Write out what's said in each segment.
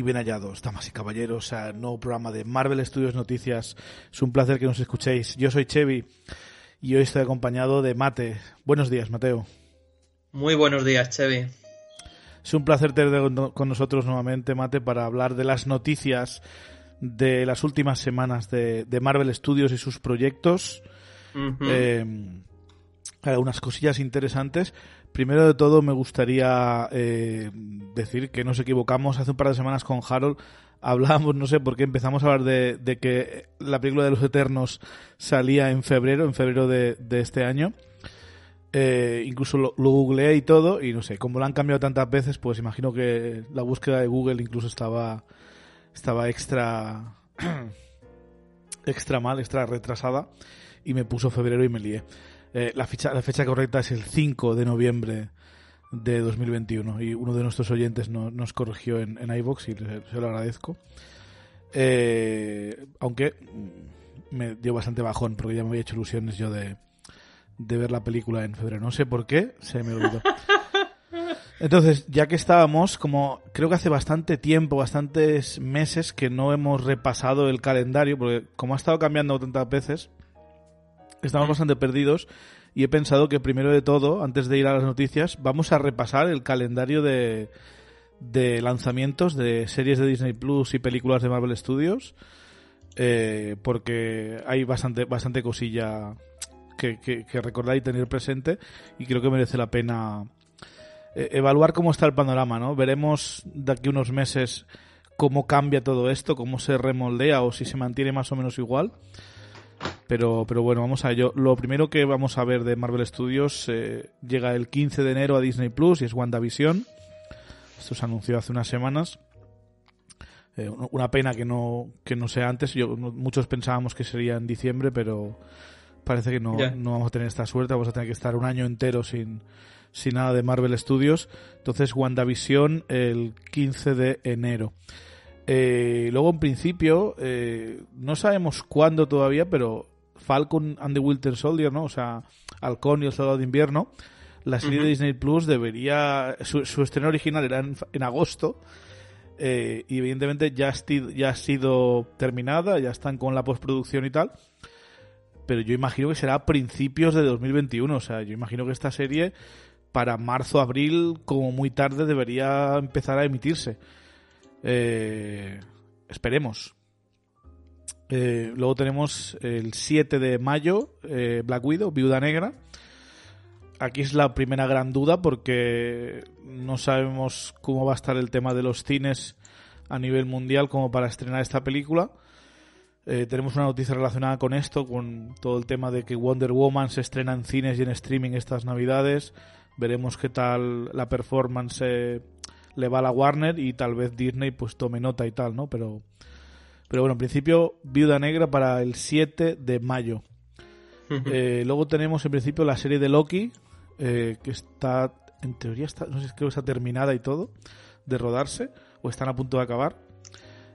Y bien hallados, damas y caballeros, a nuevo programa de Marvel Studios Noticias. Es un placer que nos escuchéis. Yo soy Chevy y hoy estoy acompañado de Mate. Buenos días, Mateo. Muy buenos días, Chevy. Es un placer tener con nosotros nuevamente, Mate, para hablar de las noticias de las últimas semanas de, Marvel Studios y sus proyectos. Eh, algunas cosillas interesantes. Primero de todo, me gustaría eh, decir que nos equivocamos hace un par de semanas con Harold. Hablábamos, no sé por qué, empezamos a hablar de, que la película de los Eternos salía en febrero, en febrero de, este año. Eh, incluso lo, googleé y todo, y no sé, como lo han cambiado tantas veces, pues imagino que la búsqueda de Google incluso estaba, estaba extra, extra mal, extra retrasada, y me puso febrero y me lié. Eh, la, fecha, la fecha correcta es el 5 de noviembre de 2021 y uno de nuestros oyentes nos corrigió en, en iVox y se, lo agradezco. Eh, aunque me dio bastante bajón porque ya me había hecho ilusiones yo de, de ver la película en febrero. No sé por qué, se me olvidó. Entonces, ya que estábamos, como creo que hace bastante tiempo, bastantes meses que no hemos repasado el calendario, porque como ha estado cambiando tantas veces, estamos bastante perdidos y he pensado que primero de todo, antes de ir a las noticias, vamos a repasar el calendario de, de lanzamientos de series de Disney Plus y películas de Marvel Studios, eh, porque hay bastante, bastante cosilla que, que, recordar y tener presente y creo que merece la pena eh, evaluar cómo está el panorama, ¿no? Veremos de aquí unos meses cómo cambia todo esto, cómo se remoldea o si se mantiene más o menos igual. Pero, pero bueno, vamos a ello. Lo primero que vamos a ver de Marvel Studios eh, llega el 15 de enero a Disney Plus y es WandaVision. Esto se anunció hace unas semanas. Eh, una pena que no, que no sea antes. Yo, muchos pensábamos que sería en diciembre, pero parece que no, no vamos a tener esta suerte. Vamos a tener que estar un año entero sin, sin nada de Marvel Studios. Entonces, WandaVision el 15 de enero. Eh, luego, en principio, eh, no sabemos cuándo todavía, pero Falcon and the Winter Soldier, ¿no? O sea, Halcón y el Soldado de Invierno, la serie de Disney Plus debería. Su, estreno original era en, agosto. Eh, y evidentemente ya, ya ha sido terminada, ya están con la postproducción y tal. Pero yo imagino que será a principios de 2021. O sea, yo imagino que esta serie para marzo, abril, como muy tarde, debería empezar a emitirse. Eh, esperemos. Eh, luego tenemos el 7 de mayo, eh, Black Widow, Viuda Negra. Aquí es la primera gran duda porque no sabemos cómo va a estar el tema de los cines a nivel mundial como para estrenar esta película. tenemos una noticia relacionada con esto, con todo el tema de que Wonder Woman se estrena en cines y en streaming estas navidades. Veremos qué tal la performance le va a la Warner y tal vez Disney pues tome nota y tal, ¿no? Pero, pero bueno, en principio Viuda Negra para el 7 de mayo. Eh, luego tenemos en principio la serie de Loki, eh, que está, en teoría, está, no sé, creo que está terminada y todo, de rodarse, o están a punto de acabar,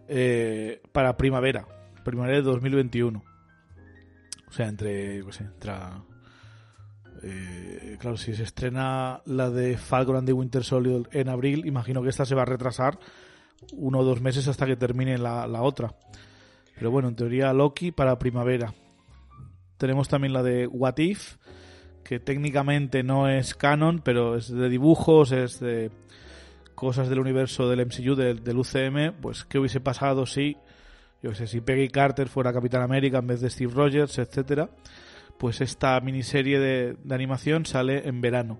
eh, para primavera, primavera de 2021. O sea, entre, pues, entre eh, claro, si se estrena la de Falcon and Winter Soldier en abril, imagino que esta se va a retrasar uno o dos meses hasta que termine la, otra. Pero bueno, en teoría Loki para primavera. Tenemos también la de What If, que técnicamente no es canon, pero es de dibujos, es de cosas del universo del MCU, del, del UCM, pues qué hubiese pasado si, yo sé, si Peggy Carter fuera Capitán América en vez de Steve Rogers, etcétera. Pues esta miniserie de, de animación sale en verano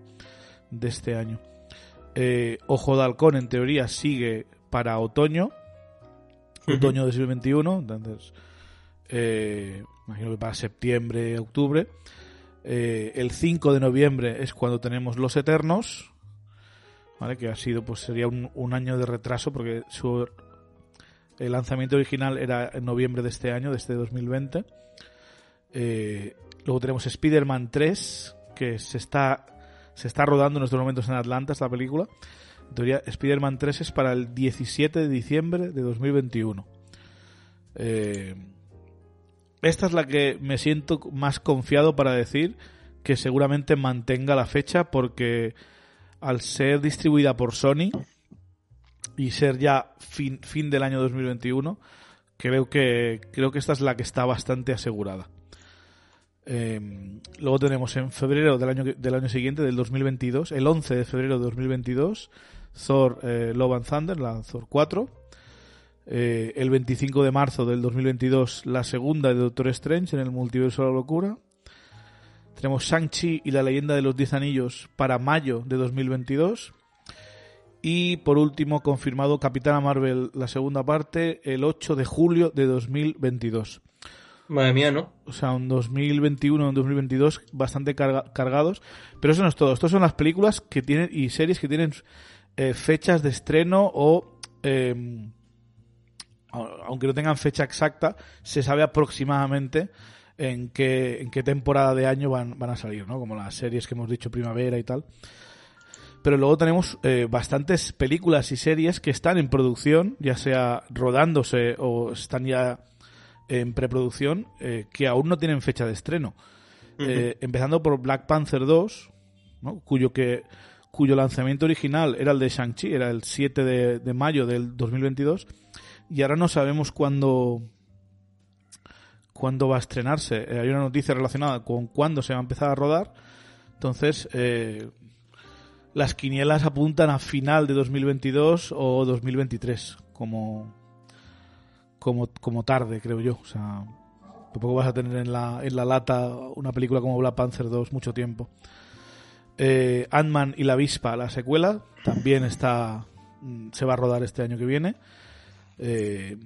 de este año. Eh, Ojo de Halcón, en teoría, sigue para otoño, otoño de 2021, entonces, eh, imagino que para septiembre, octubre. Eh, el 5 de noviembre es cuando tenemos Los Eternos, ¿vale? que ha sido, pues sería un, un año de retraso porque su el lanzamiento original era en noviembre de este año, de este 2020. Eh, luego tenemos Spider-Man 3, que se está, se está rodando en estos momentos en Atlanta, esta película. En teoría, Spider-Man 3 es para el 17 de diciembre de 2021. Eh, esta es la que me siento más confiado para decir que seguramente mantenga la fecha porque al ser distribuida por Sony y ser ya fin, fin del año 2021, creo que, creo que esta es la que está bastante asegurada. Eh, luego tenemos en febrero del año, del año siguiente, del 2022, el 11 de febrero de 2022, Thor eh, Love and Thunder, la Thor 4. Eh, el 25 de marzo del 2022, la segunda de Doctor Strange en el multiverso de la locura. Tenemos Shang-Chi y la leyenda de los Diez Anillos para mayo de 2022. Y por último, confirmado Capitana Marvel, la segunda parte, el 8 de julio de 2022. Madre mía, ¿no? O sea, un 2021 un 2022 bastante carga- cargados. Pero eso no es todo. Estas son las películas que tienen y series que tienen eh, fechas de estreno o. eh, aunque no tengan fecha exacta, se sabe aproximadamente en qué, en qué temporada de año van, van a salir, ¿no? Como las series que hemos dicho, primavera y tal. Pero luego tenemos eh, bastantes películas y series que están en producción, ya sea rodándose o están ya en preproducción, eh, que aún no tienen fecha de estreno. Eh, empezando por Black Panther 2, ¿no? cuyo, que, cuyo lanzamiento original era el de Shang-Chi, era el 7 de, de mayo del 2022, y ahora no sabemos cuándo, cuándo va a estrenarse. Eh, hay una noticia relacionada con cuándo se va a empezar a rodar. Entonces, las quinielas apuntan a final de 2022 o 2023 como, como, como tarde, creo yo. O sea, tampoco vas a tener en la, en la lata una película como Black Panther 2 mucho tiempo. Eh, Ant-Man y la avispa, la secuela, también está mm, se va a rodar este año que viene. Eh,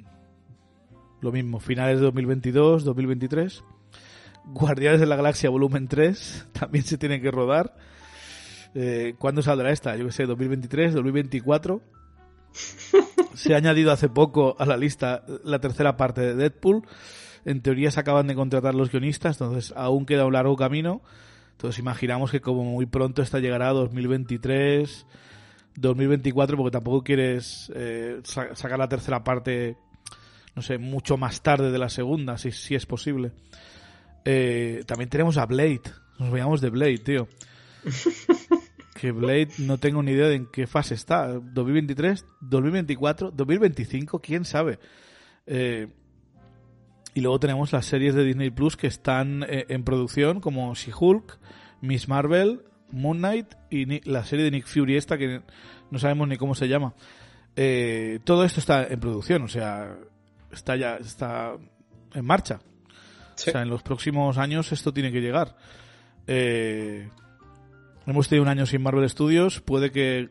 lo mismo, finales de 2022, 2023. Guardianes de la Galaxia Volumen 3 también se tiene que rodar. Eh, ¿Cuándo saldrá esta? Yo que sé, 2023, 2024. Se ha añadido hace poco a la lista la tercera parte de Deadpool. En teoría se acaban de contratar los guionistas, entonces aún queda un largo camino. Entonces imaginamos que como muy pronto esta llegará a 2023, 2024, porque tampoco quieres eh, sa- sacar la tercera parte, no sé, mucho más tarde de la segunda, si, si es posible. Eh, también tenemos a Blade. Nos veíamos de Blade, tío. que Blade no tengo ni idea de en qué fase está. 2023, 2024, 2025, quién sabe. Eh, y luego tenemos las series de Disney Plus que están eh, en producción, como She-Hulk, Miss Marvel, Moon Knight y Ni- la serie de Nick Fury, esta que no sabemos ni cómo se llama. Eh, todo esto está en producción, o sea, está ya está en marcha. Sí. O sea, en los próximos años esto tiene que llegar. Eh, hemos tenido un año sin Marvel Studios. Puede que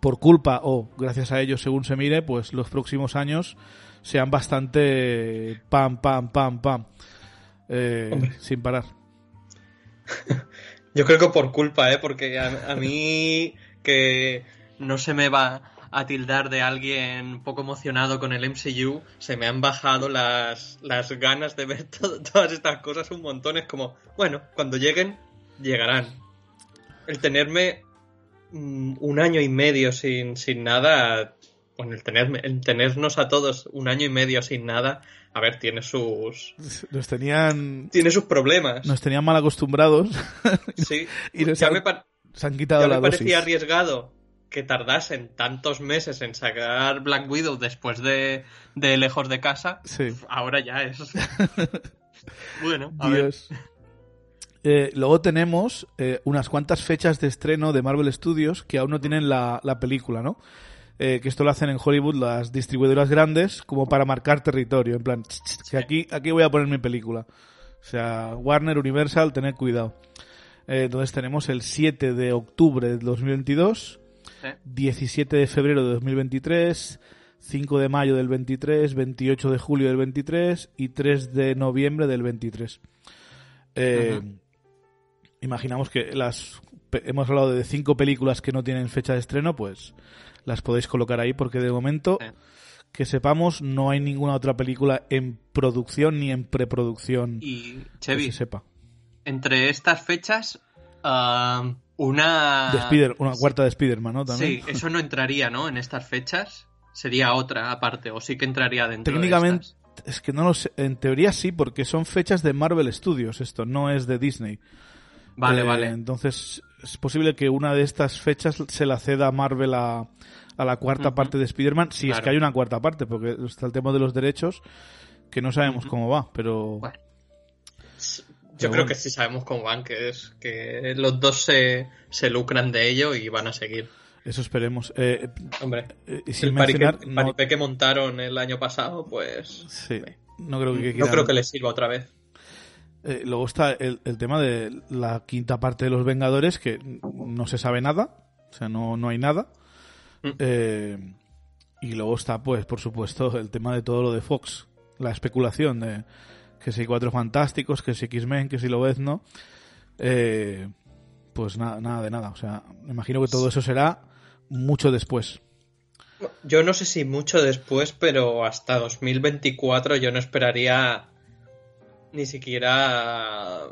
por culpa o gracias a ellos, según se mire, pues los próximos años sean bastante pam, pam, pam, pam. Eh, sin parar. Yo creo que por culpa, ¿eh? Porque a, a mí que no se me va a tildar de alguien poco emocionado con el MCU, se me han bajado las, las ganas de ver to- todas estas cosas un montón. Es como, bueno, cuando lleguen, llegarán. El tenerme mm, un año y medio sin, sin nada, bueno, el, tenerme, el tenernos a todos un año y medio sin nada, a ver, tiene sus, Nos tenían, tiene sus problemas. nos tenían mal acostumbrados Sí, y nos ya han- me, se han quitado Ya la me parecía arriesgado que tardasen tantos meses en sacar Black Widow después de, de Lejos de Casa. Sí. Ahora ya es. bueno, a ver. Eh, luego tenemos eh, unas cuantas fechas de estreno de Marvel Studios que aún no tienen la, la película, ¿no? Eh, que esto lo hacen en Hollywood las distribuidoras grandes como para marcar territorio, en plan, "Ch, ch, que aquí, aquí voy a poner mi película. O sea, Warner, Universal, tened cuidado. Entonces tenemos el 7 de octubre de 2022, Sí. 17 de febrero de 2023, 5 de mayo del 23, 28 de julio del 23 y 3 de noviembre del 23. Eh, Ujú. Imaginamos que las hemos hablado de cinco películas que no tienen fecha de estreno, pues las podéis colocar ahí porque de momento Sí. que sepamos no hay ninguna otra película en producción ni en preproducción Y, que Chevy, se sepa. entre estas fechas, ah, una... De Spider, una cuarta de Spider-Man, ¿no? También. Sí, eso no entraría, ¿no? En estas fechas. Sería otra aparte, o sí que entraría dentro Técnicamente, de estas. es que no lo sé. En teoría sí, porque son fechas de Marvel Studios, esto no es de Disney. Vale, Eh, vale. Entonces, es posible que una de estas fechas se la ceda Marvel a, a la cuarta parte de Spider-Man, si es Claro. que hay una cuarta parte, porque está el tema de los derechos, que no sabemos cómo va, pero... Bueno. Yo creo que sí sabemos cómo van, que es que los dos se, se lucran de ello y van a seguir. Eso esperemos. Eh, Hombre, eh, sin el paripé, mencionar... el no, paripé que montaron el año pasado, pues sí, no creo que no creo que les sirva otra vez. Eh, luego está el, el tema de la quinta parte de los Vengadores, que no se sabe nada, o sea, no, no hay nada. Mm. Eh, y luego está, pues, por supuesto, el tema de todo lo de Fox, la especulación de que si Cuatro Fantásticos, que si X-Men, que si lo ves, ¿no? Eh, pues nada, nada de nada, o sea, me imagino que todo eso será mucho después. Yo no sé si mucho después, pero hasta 2024 yo no esperaría ni siquiera...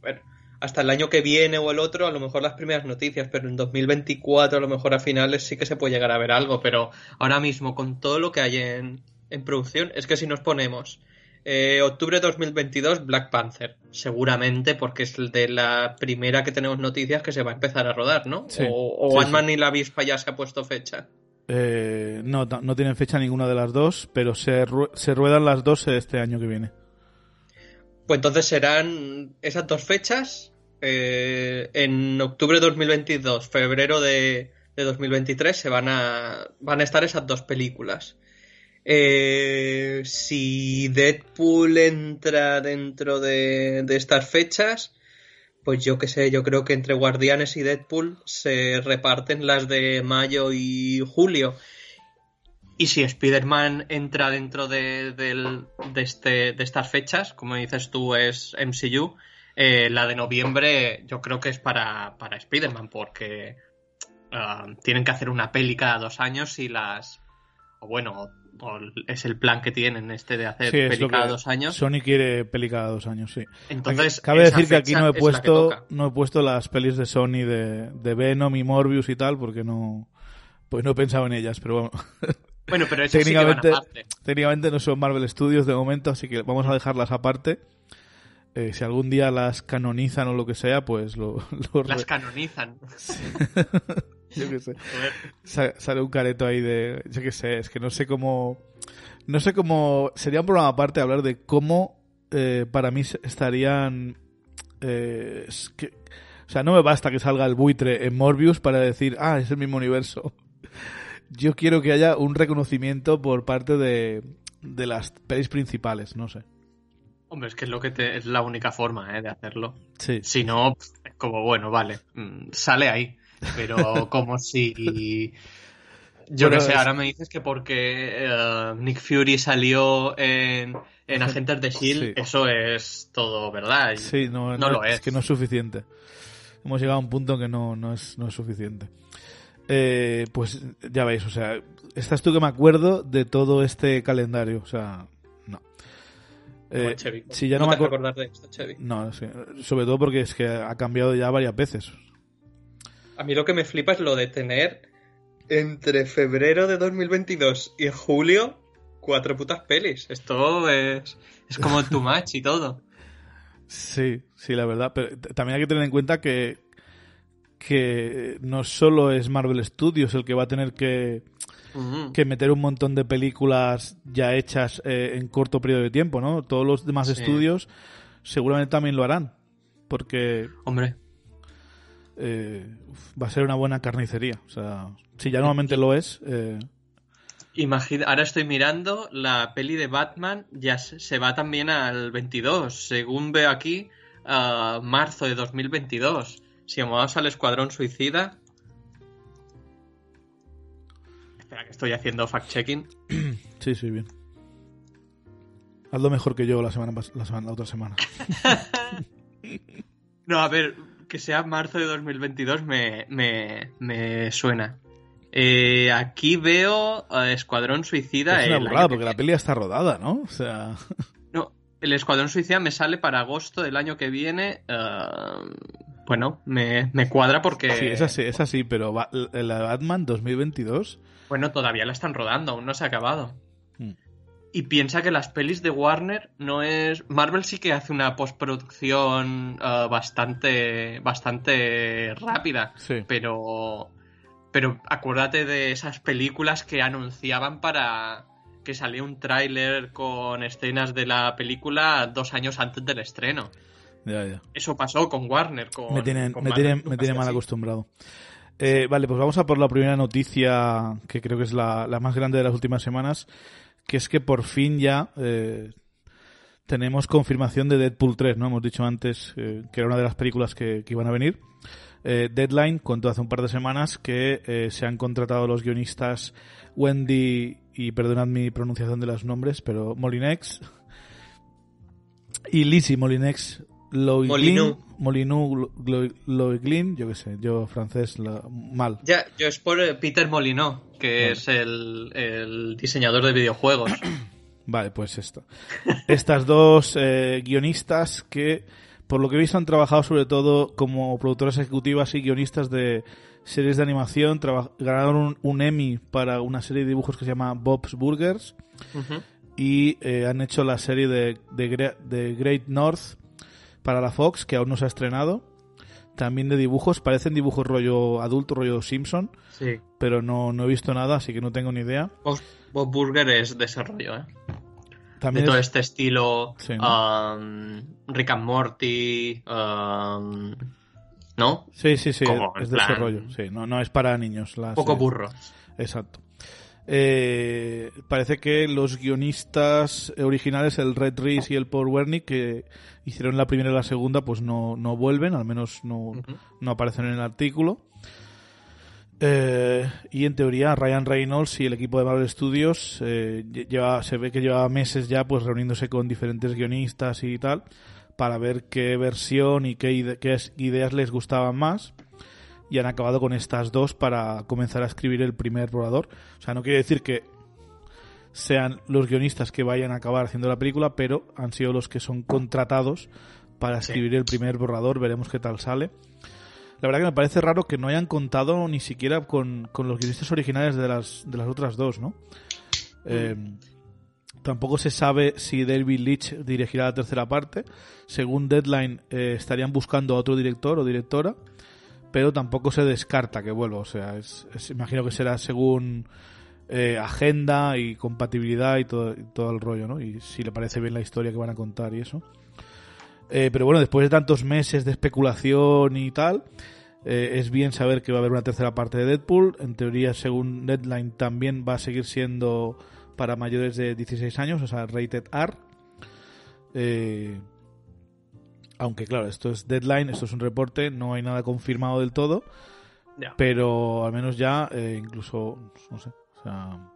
Bueno, hasta el año que viene o el otro, a lo mejor las primeras noticias, pero en 2024 a lo mejor a finales sí que se puede llegar a ver algo, pero ahora mismo con todo lo que hay en, en producción, es que si nos ponemos eh, octubre de 2022, Black Panther, seguramente porque es de la primera que tenemos noticias que se va a empezar a rodar, ¿no? Sí, o o sí, Ant-Man y la avispa ya se ha puesto fecha. Eh, no, no tienen fecha ninguna de las dos, pero se, se ruedan las dos este año que viene. Pues entonces serán esas dos fechas. eh, en octubre de 2022, febrero de, de 2023 se van a, van a estar esas dos películas. Eh, si Deadpool entra dentro de, de estas fechas, pues yo qué sé, yo creo que entre Guardianes y Deadpool se reparten las de mayo y julio. Y si Spider-Man entra dentro de, del- de este, de estas fechas, como dices tú, es MCU, eh, la de noviembre yo creo que es para, para Spider-Man, porque ah, tienen que hacer una peli cada dos años y las... O bueno, o es el plan que tienen este de hacer Sí, peli cada dos años. Sony quiere peli cada dos años, sí. Entonces, Cabe decir que aquí no he puesto no he puesto las pelis de Sony de, de Venom y Morbius y tal porque no pues no he pensado en ellas, pero bueno, Bueno, pero esas sí que técnicamente técnicamente no son Marvel Studios de momento, así que vamos a dejarlas aparte. Eh, si algún día las canonizan o lo que sea, pues lo, lo re- Las canonizan. yo qué sé. Sale un careto ahí de yo qué sé, es que no sé cómo no sé cómo sería un programa aparte hablar de cómo eh, para mí estarían eh, es que- o sea, no me basta que salga el buitre en Morbius para decir, ah, es el mismo universo. Yo quiero que haya un reconocimiento por parte de, de las pelis principales, no sé. Hombre, es que es lo que te- es la única forma ¿eh? de hacerlo. Sí. Si no, es como, bueno, vale, mm, sale ahí. Pero como si... Yo qué sé, es- ahora me dices que porque eh, Nick Fury salió en, en Agentes de S.H.I.E.L.D., Sí. eso es todo verdad. Sí, no, No no- lo es. es. que no es suficiente. Hemos llegado a un punto que no, no, es, no es suficiente. Eh, pues ya veis, o sea, estás tú que me acuerdo de todo este calendario, o sea, no. Eh, Chevy. si ya ¿Cómo no me acuerdo. acordar de esto, Chevy? No, sí, sobre todo porque es que ha cambiado ya varias veces. A mí lo que me flipa es lo de tener entre febrero de 2022 y julio cuatro putas pelis. Esto es, es como too much y todo. Sí, sí, la verdad. Pero también hay que tener en cuenta que, que no solo es Marvel Studios el que va a tener que, que meter un montón de películas ya hechas eh, en corto periodo de tiempo, ¿no? Todos los demás Sí. estudios seguramente también lo harán. porque Hombre, eh, va a ser una buena carnicería. O sea, si ya normalmente lo es, eh, imagina, ahora estoy mirando, la peli de Batman ya se se va también al 22, según veo aquí, a marzo de 2022. Si vamos al Escuadrón Suicida... Espera, que estoy haciendo fact-checking. sí, sí, bien. Hazlo mejor que yo la semana, la, semana, la otra semana. No, a ver, que sea marzo de 2022 me, me, me suena. Eh, aquí veo Escuadrón Suicida. es una burrada, porque que la peli está rodada, ¿no? O sea, No, el Escuadrón Suicida me sale para agosto del año que viene. eh, bueno, me, me cuadra porque. sí, es así, es así, pero va- la Batman 2022... Bueno, todavía la están rodando, aún no se ha acabado. Hmm. Y piensa que las pelis de Warner no es. Marvel sí que hace una postproducción eh, bastante. bastante rápida. Sí. Pero. Pero acuérdate de esas películas que anunciaban para. que salía un tráiler con escenas de la película dos años antes del estreno. Ya, ya. Eso pasó con Warner. Con, me tienen, con me Marvel, tienen, me tienen mal así. acostumbrado. Eh, vale, pues vamos a por la primera noticia, que creo que es la, la más grande de las últimas semanas, que es que por fin ya eh, tenemos confirmación de Deadpool 3, ¿no? Hemos dicho antes eh, que era una de las películas que, que iban a venir. Deadline contó hace un par de semanas que se han contratado los guionistas Wendy, y perdonad mi pronunciación de los nombres, pero Molinex y Lizzie Molinex Molyneux Lo- Loiglin, yo qué sé, yo francés la- mal. Ya, yo es por eh, Peter Molyneux, que es el, el diseñador de videojuegos. Vale, pues esto. Estas dos eh, guionistas que, por lo que he visto, han trabajado sobre todo como productoras ejecutivas y guionistas de series de animación. Ganaron un, un Emmy para una serie de dibujos que se llama Bob's Burgers y eh, han hecho la serie de, de, Gre- de Great North para la Fox, que aún no se ha estrenado. También de dibujos, parecen dibujos rollo adulto, rollo Simpson, Sí. pero no, no he visto nada, así que no tengo ni idea. Bob, Bob Burger es de ese rollo, ¿eh? De También todo es- este estilo. Sí, ¿no? um, Rick and Morty. um, ¿No? Sí, sí, sí, Como, es de ese plan- rollo. Sí, no, no es para niños. La Un poco burro. Exacto. Eh, parece que los guionistas originales, el Red Reese y el Paul Wernick, que hicieron la primera y la segunda, pues no, no vuelven, al menos no, no aparecen en el artículo. Eh, y en teoría Ryan Reynolds y el equipo de Marvel Studios eh, lle- lleva, se ve que lleva meses ya pues reuniéndose con diferentes guionistas y tal para ver qué versión y qué, ide- qué ideas les gustaban más y han acabado con estas dos para comenzar a escribir el primer borrador. O sea, no quiere decir que sean los guionistas que vayan a acabar haciendo la película, pero han sido los que son contratados para Sí. escribir el primer borrador. Veremos qué tal sale. La verdad que me parece raro que no hayan contado ni siquiera con, con los guionistas originales de las, de las otras dos, ¿no? Eh, tampoco se sabe si David Leitch dirigirá la tercera parte. Según Deadline, eh, estarían buscando a otro director o directora, pero tampoco se descarta que vuelva. O sea, es, imagino que será según eh, agenda y compatibilidad y todo, y todo el rollo, ¿no? Y si le parece bien la historia que van a contar y eso. Eh, pero bueno, después de tantos meses de especulación y tal, eh, es bien saber que va a haber una tercera parte de Deadpool. En teoría, según Deadline, también va a seguir siendo para mayores de 16 años, o sea, rated R. Eh, aunque claro, esto es Deadline, esto es un reporte, no hay nada confirmado del todo, pero al menos ya, eh, incluso, no sé, o sea,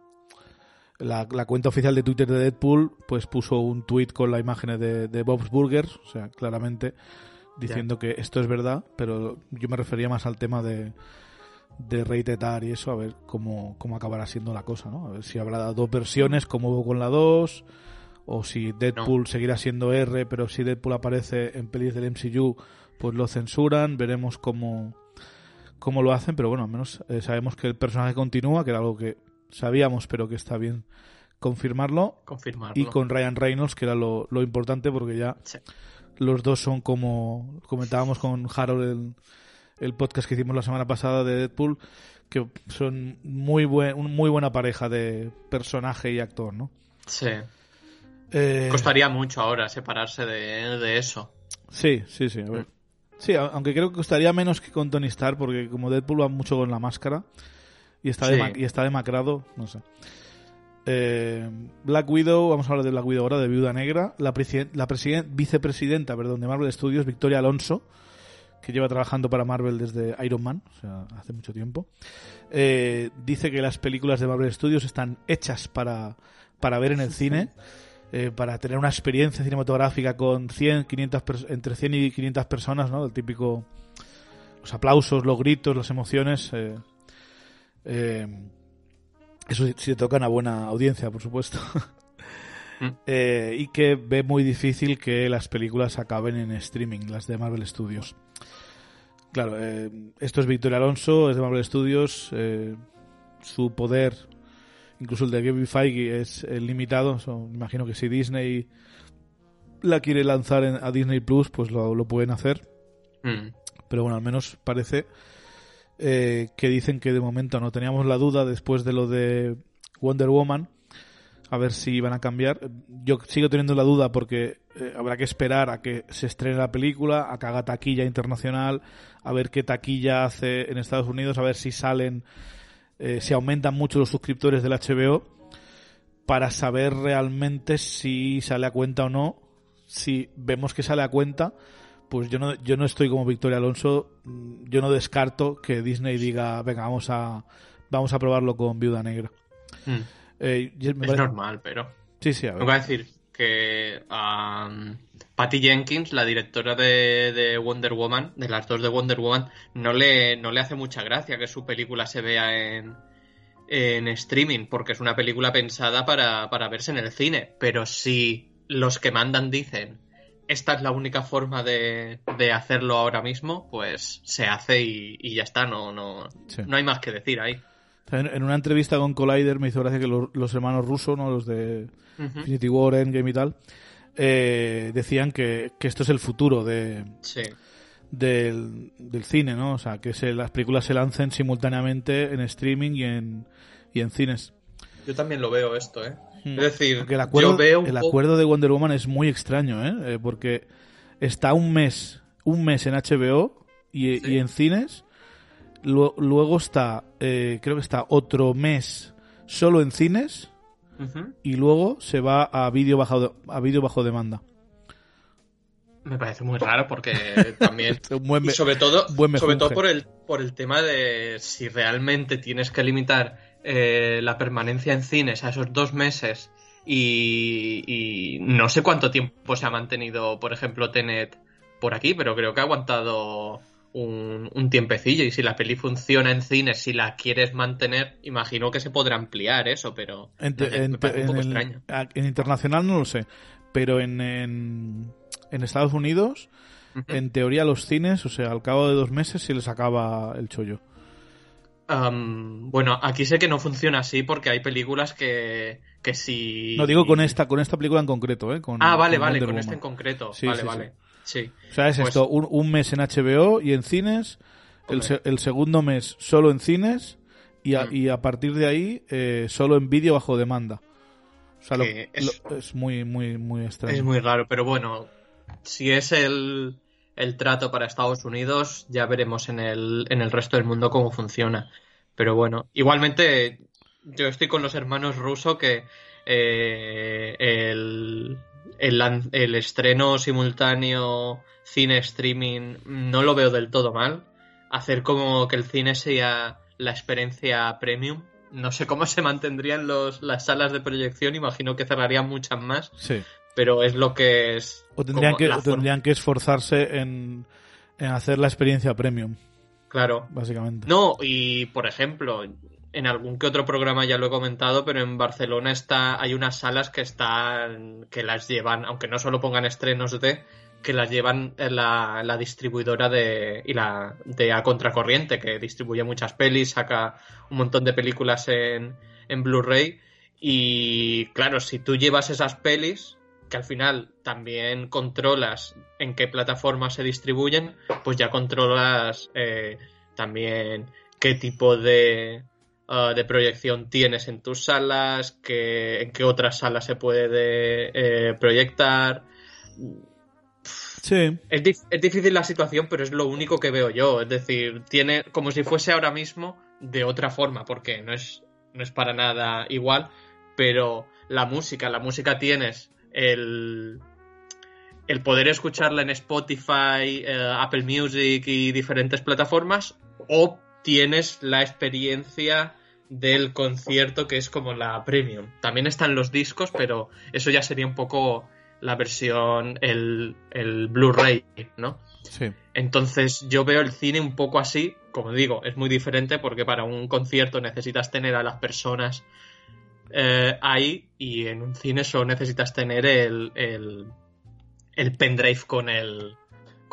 la, la cuenta oficial de Twitter de Deadpool pues puso un tweet con la imagen de, de Bob's Burgers, o sea, claramente diciendo que esto es verdad, pero yo me refería más al tema de de rated R y eso, a ver cómo, cómo acabará siendo la cosa, ¿no? A ver si habrá dos versiones como hubo con la 2, o si Deadpool seguirá siendo R, pero si Deadpool aparece en pelis del MCU, pues lo censuran, veremos cómo, cómo lo hacen, pero bueno, al menos eh, sabemos que el personaje continúa, que era algo que sabíamos, pero que está bien confirmarlo, Confirmarlo. y con Ryan Reynolds, que era lo, lo importante, porque ya Sí. los dos son como comentábamos con Harold el, el podcast que hicimos la semana pasada de Deadpool, que son muy buen, un- muy buena pareja de personaje y actor, ¿no? Sí. Eh, Costaría mucho ahora separarse de, de eso. Sí, sí, sí. A ver. Sí, aunque creo que costaría menos que con Tony Stark, porque como Deadpool va mucho con la máscara y está, Sí. dema- y está demacrado, no sé. Eh, Black Widow, vamos a hablar de Black Widow ahora, de Viuda Negra. La, la presiden- vicepresidenta perdón, de Marvel Studios, Victoria Alonso, que lleva trabajando para Marvel desde Iron Man, o sea, hace mucho tiempo, eh, dice que las películas de Marvel Studios están hechas para, para ver en el cine, eh, para tener una experiencia cinematográfica con 100, 500 pers- entre 100 y 500 personas, ¿no? El típico los aplausos, los gritos, las emociones. eh, eh, eso si, si te toca una buena audiencia, por supuesto. Mm. Eh, y que ve muy difícil que las películas acaben en streaming, las de Marvel Studios. Claro, eh, esto es Victoria Alonso, es de Marvel Studios. eh, su poder, incluso el de Kevin Feige, es eh, limitado. So, me imagino que si Disney la quiere lanzar en- a Disney Plus, pues lo, lo pueden hacer. Mm. Pero bueno, al menos parece eh, que dicen que de momento no teníamos la duda después de lo de Wonder Woman. A ver si van a cambiar. Yo sigo teniendo la duda porque eh, habrá que esperar a que se estrene la película, a que haga taquilla internacional, a ver qué taquilla hace en Estados Unidos, a ver si salen, eh, si aumentan mucho los suscriptores del HBO, para saber realmente si sale a cuenta o no. Si vemos que sale a cuenta, pues yo no, yo no estoy como Victoria Alonso, mm, yo no descarto que Disney diga, venga, vamos a, vamos a probarlo con Viuda Negra. Mm. Eh, me Es parece- normal, pero. Sí, sí, a ver. Tengo que decir que um, Patty Jenkins, la directora de, de Wonder Woman, de las dos de Wonder Woman, no le, no le hace mucha gracia que su película se vea en, en streaming, porque es una película pensada para, para verse en el cine. Pero si los que mandan dicen esta es la única forma de, de hacerlo ahora mismo, pues se hace y, y ya está, no, no, Sí. no hay más que decir ahí. En, una entrevista con Collider me hizo gracia que los, los hermanos rusos, ¿no? los de Ujú. Infinity War, Endgame y tal, eh, decían que, que esto es el futuro de, Sí. del, del cine, ¿no? O sea, que se, las películas se lancen simultáneamente en streaming y en, y en cines. Yo también lo veo esto, ¿eh? Hmm. Es decir, el acuerdo, yo veo el acuerdo de Wonder Woman es muy extraño, ¿eh? Eh, Porque está un mes, un mes en HBO y, Sí. y en cines. Lu- luego está, eh, creo que está otro mes solo en cines y luego se va a vídeo bajo, a vídeo bajo demanda. Me parece muy raro porque también buen y sobre todo buen sobre todo por el por el tema de si realmente tienes que limitar eh, la permanencia en cines a esos dos meses y, y no sé cuánto tiempo se ha mantenido por ejemplo Tenet por aquí pero creo que ha aguantado un, un tiempecillo y si la peli funciona en cines si la quieres mantener imagino que se podrá ampliar eso pero En, no sé, en- me parece un poco el- extraño en internacional no lo sé, pero en, en, Estados Unidos, en teoría los cines, o sea, al cabo de dos meses se les acaba el chollo. Bueno, aquí sé que no funciona así porque hay películas que, que si... No digo con esta, con esta película en concreto, ¿eh? Con, Ah, vale, con vale, Wonder con Woman. en concreto. Sí, vale, sí, vale. Sí. O sea, es Pues- esto, un, un mes en HBO y en cines, el, el segundo mes solo en cines y a, Mm. y a partir de ahí eh, solo en vídeo bajo demanda. O sea, lo- es- lo- es muy, muy, muy extraño. Es muy raro, pero bueno, si es el, el trato para Estados Unidos, ya veremos en el, en el resto del mundo cómo funciona. Pero bueno, igualmente yo estoy con los hermanos rusos que eh, el, el, el estreno simultáneo cine streaming no lo veo del todo mal. Hacer como que el cine sea la experiencia premium. No sé cómo se mantendrían los, las salas de proyección, imagino que cerrarían muchas más, Sí. pero es lo que es. O tendrían, que, o tendrían que esforzarse en, en hacer la experiencia premium, Claro. básicamente. No, y por ejemplo, en algún que otro programa ya lo he comentado, pero en Barcelona está, hay unas salas que están, que las llevan, aunque no solo pongan estrenos de, que las llevan la, la distribuidora de, y la, de A Contracorriente, que distribuye muchas pelis, saca un montón de películas en, en Blu-ray. Y claro, si tú llevas esas pelis, que al final también controlas en qué plataformas se distribuyen, pues ya controlas eh, también qué tipo de, ah, de proyección tienes en tus salas, qué, en qué otras salas se puede eh, proyectar. Sí. Es, dif- es difícil la situación, pero es lo único que veo yo. Es decir, tiene como si fuese ahora mismo de otra forma, porque no es, no es para nada igual, pero la música, la música tienes el, el poder escucharla en Spotify, eh, Apple Music y diferentes plataformas, o tienes la experiencia del concierto que es como la premium. También están los discos, pero eso ya sería un poco la versión, el, el Blu-ray, ¿no? Sí. Entonces yo veo el cine un poco así, como digo, es muy diferente porque para un concierto necesitas tener a las personas eh, ahí y en un cine solo necesitas tener el, el, el pendrive con el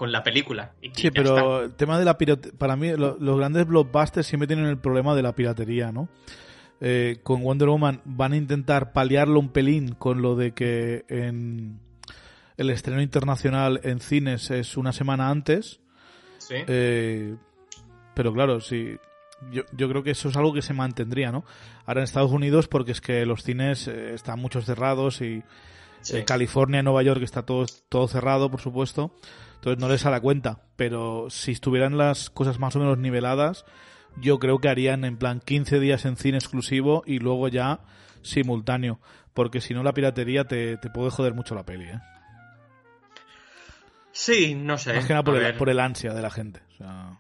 con la película. Y Sí, pero está. el tema de la piratería, para mí lo- los grandes blockbusters siempre tienen el problema de la piratería, ¿no? Eh, con Wonder Woman van a intentar paliarlo un pelín con lo de que en el estreno internacional en cines es una semana antes, Sí. eh, pero claro, sí, yo, yo creo que eso es algo que se mantendría, ¿no? Ahora en Estados Unidos porque es que los cines eh, están muchos cerrados y Sí. California, Nueva York está todo, todo cerrado, por supuesto. Entonces no les la cuenta. Pero si estuvieran las cosas más o menos niveladas, yo creo que harían en plan 15 días en cine exclusivo y luego ya simultáneo. Porque si no, la piratería te, te puede joder mucho la peli, ¿eh? Sí, no sé. Más que nada por a el, por el ansia de la gente. O sea,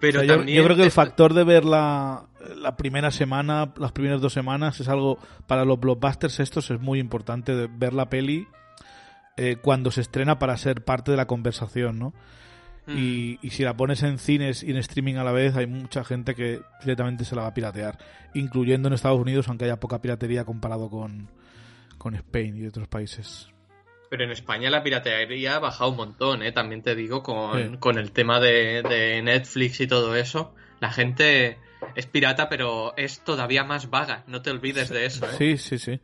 Pero o sea, yo, también yo creo que el factor de ver la, la primera semana, las primeras dos semanas, es algo para los blockbusters estos es muy importante de ver la peli eh, cuando se estrena para ser parte de la conversación, ¿no? Mm. Y, y si la pones en cines y en streaming a la vez, hay mucha gente que directamente se la va a piratear, incluyendo en Estados Unidos, aunque haya poca piratería comparado con, con Spain y otros países. Pero en España la piratería ha bajado un montón, ¿eh? También te digo, con, Sí. con el tema de, de Netflix y todo eso. La gente es pirata, pero es todavía más vaga. No te olvides de eso, ¿eh? Sí, sí, sí.